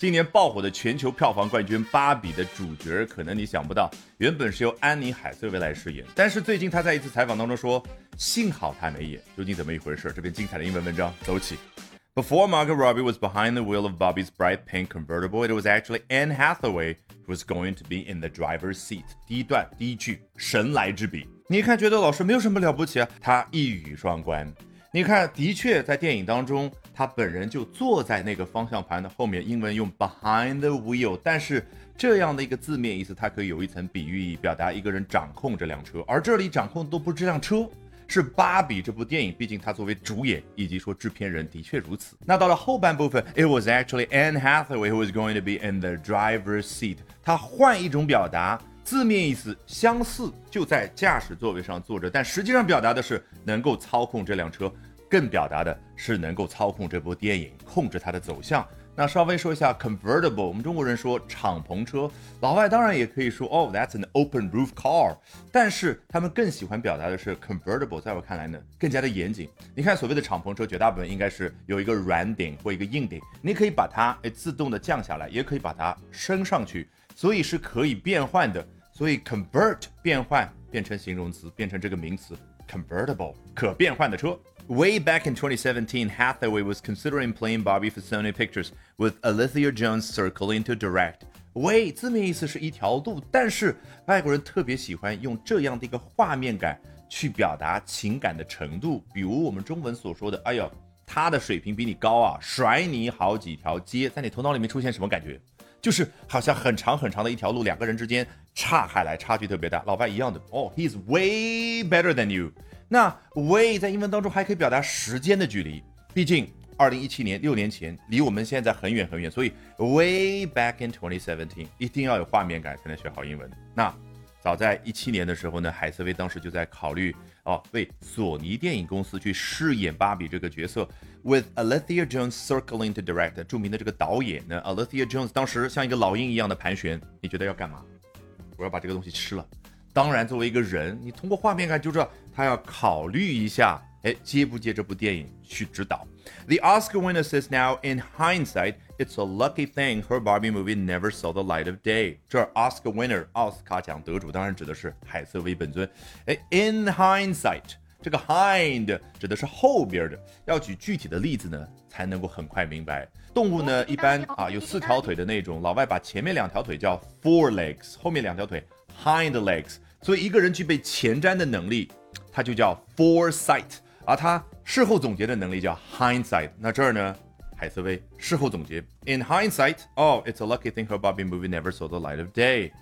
今年爆火的全球票房冠军《芭比》的主角，可能你想不到，原本是由安妮海瑟薇来饰演，但是最近她在一次采访当中说，幸好她没演，究竟怎么一回事？这篇精彩的英文文章走起。Before Margot Robbie was behind the wheel of Bobby's bright pink convertible, it was actually Anne Hathaway who was going to be in the driver's seat. 第一段第一句，神来之笔。你看，觉得老师没有什么了不起啊？他一语双关。你看，的确在电影当中。他本人就坐在那个方向盘的后面，英文用 behind the wheel，但是这样的一个字面意思，它可以有一层比喻，表达一个人掌控这辆车，而这里掌控的都不是这辆车，是芭比这部电影，毕竟他作为主演以及说制片人的确如此。那到了后半部分，it was actually Anne Hathaway who was going to be in the driver's seat，他换一种表达，字面意思相似，就在驾驶座位上坐着，但实际上表达的是能够操控这辆车。更表达的是能够操控这部电影，控制它的走向。那稍微说一下 convertible，我们中国人说敞篷车，老外当然也可以说哦，that's an open roof car。但是他们更喜欢表达的是 convertible，在我看来呢，更加的严谨。你看所谓的敞篷车，绝大部分应该是有一个软顶或一个硬顶，你可以把它诶自动的降下来，也可以把它升上去，所以是可以变换的。所以 convert 变换变成形容词，变成这个名词 convertible 可变换的车。Way back in 2017, Hathaway was considering playing Bobby for Sony Pictures, with Alethea Jones circling to direct. Way 字面意思是一条路，但是外国人特别喜欢用这样的一个画面感去表达情感的程度。比如我们中文所说的“哎呦，他的水平比你高啊，甩你好几条街”，在你头脑里面出现什么感觉？就是好像很长很长的一条路，两个人之间差开来，差距特别大。老外一样的哦，He's way better than you。那 way 在英文当中还可以表达时间的距离，毕竟二零一七年六年前离我们现在很远很远，所以 way back in twenty seventeen 一定要有画面感才能学好英文。那早在一七年的时候呢，海瑟薇当时就在考虑啊，为索尼电影公司去饰演芭比这个角色，with Alethea Jones circling to direct。著名的这个导演呢，Alethea Jones 当时像一个老鹰一样的盘旋，你觉得要干嘛？我要把这个东西吃了。当然，作为一个人，你通过画面感就知道他要考虑一下，哎，接不接这部电影去指导。The Oscar winner says now, in hindsight, it's a lucky thing her Barbie movie never saw the light of day。这 Oscar winner 奥斯卡奖得主当然指的是海瑟薇本尊。哎，in hindsight，这个 hind 指的是后边的，要举具体的例子呢，才能够很快明白。动物呢，一般啊有四条腿的那种，老外把前面两条腿叫 forelegs，后面两条腿。Hind legs，所以一个人具备前瞻的能力，他就叫 foresight，而他事后总结的能力叫 hindsight。那这儿呢，海瑟薇事后总结，In hindsight，oh it's a lucky thing her Barbie movie never saw the light of day。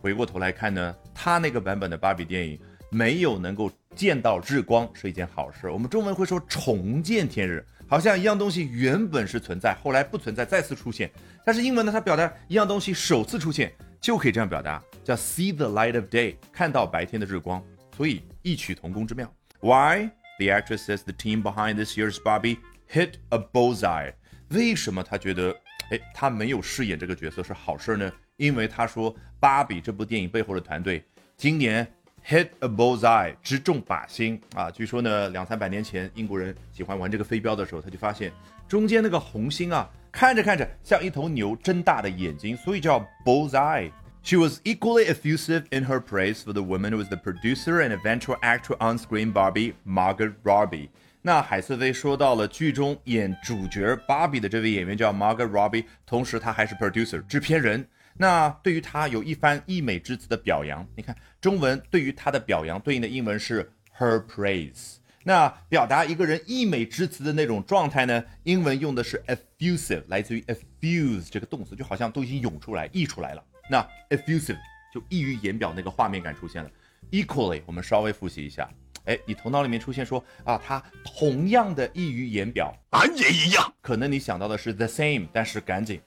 回过头来看呢，他那个版本的芭比电影没有能够见到日光是一件好事。我们中文会说重见天日，好像一样东西原本是存在，后来不存在，再次出现。但是英文呢，它表达一样东西首次出现。就可以这样表达，叫 see the light of day，看到白天的日光，所以异曲同工之妙。Why the actress says the team behind this year's Barbie hit a bullseye？为什么她觉得，哎，她没有饰演这个角色是好事呢？因为她说，芭比这部电影背后的团队今年 hit a bullseye，直中靶心啊！据说呢，两三百年前英国人喜欢玩这个飞镖的时候，他就发现中间那个红心啊。看着看着像一头牛睁大的眼睛，所以叫 bullseye。She was equally effusive in her praise for the woman who was the producer and eventual actor on screen Barbie, Margaret Robbie。那海瑟薇说到了剧中演主角芭比的这位演员叫 Margaret Robbie，同时她还是 producer 制片人。那对于她有一番溢美之词的表扬。你看中文对于她的表扬对应的英文是 her praise。那表达一个人溢美之词的那种状态呢？英文用的是 effusive，来自于 effuse 这个动词，就好像都已经涌出来、溢出来了。那 effusive 就溢于言表，那个画面感出现了。Equally，我们稍微复习一下。哎，你头脑里面出现说啊，它同样的溢于言表，俺也一样。可能你想到的是 the same，但是赶紧，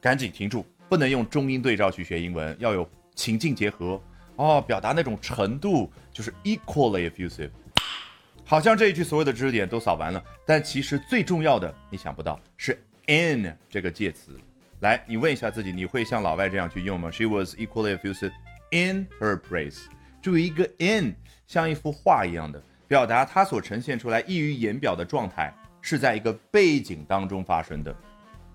赶紧停住，不能用中英对照去学英文，要有情境结合哦，表达那种程度就是 equally effusive。好像这一句所有的知识点都扫完了，但其实最重要的，你想不到是 in 这个介词。来，你问一下自己，你会像老外这样去用吗？She was equally effusive in her praise。注意一个 in，像一幅画一样的，表达它所呈现出来溢于言表的状态，是在一个背景当中发生的。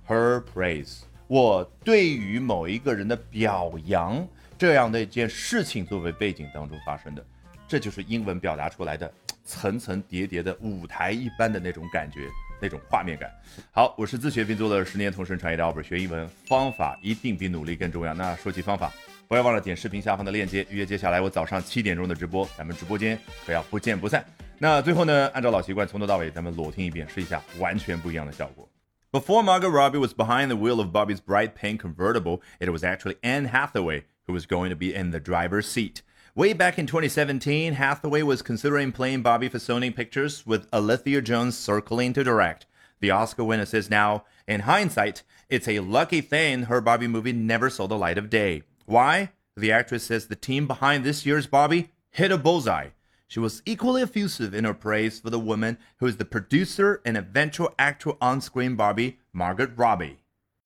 Her praise，我对于某一个人的表扬这样的一件事情作为背景当中发生的，这就是英文表达出来的层层叠叠的舞台一般的那种感觉。那种画面感。好，我是自学并做了十年同声传译的 Albert，学英文方法一定比努力更重要。那说起方法，不要忘了点视频下方的链接，预约接下来我早上七点钟的直播，咱们直播间可要不见不散。那最后呢，按照老习惯，从头到尾咱们裸听一遍，试一下完全不一样的效果。Before Margot Robbie was behind the wheel of Bobby's bright pink convertible, it was actually Anne Hathaway who was going to be in the driver's seat. Way back in 2017, Hathaway was considering playing Bobby for Sony Pictures with Alethea Jones circling to direct. The Oscar winner says now, in hindsight, it's a lucky thing her Bobby movie never saw the light of day. Why? The actress says the team behind this year's Bobby hit a bullseye. She was equally effusive in her praise for the woman who is the producer and eventual actor on screen Barbie, Margaret Robbie.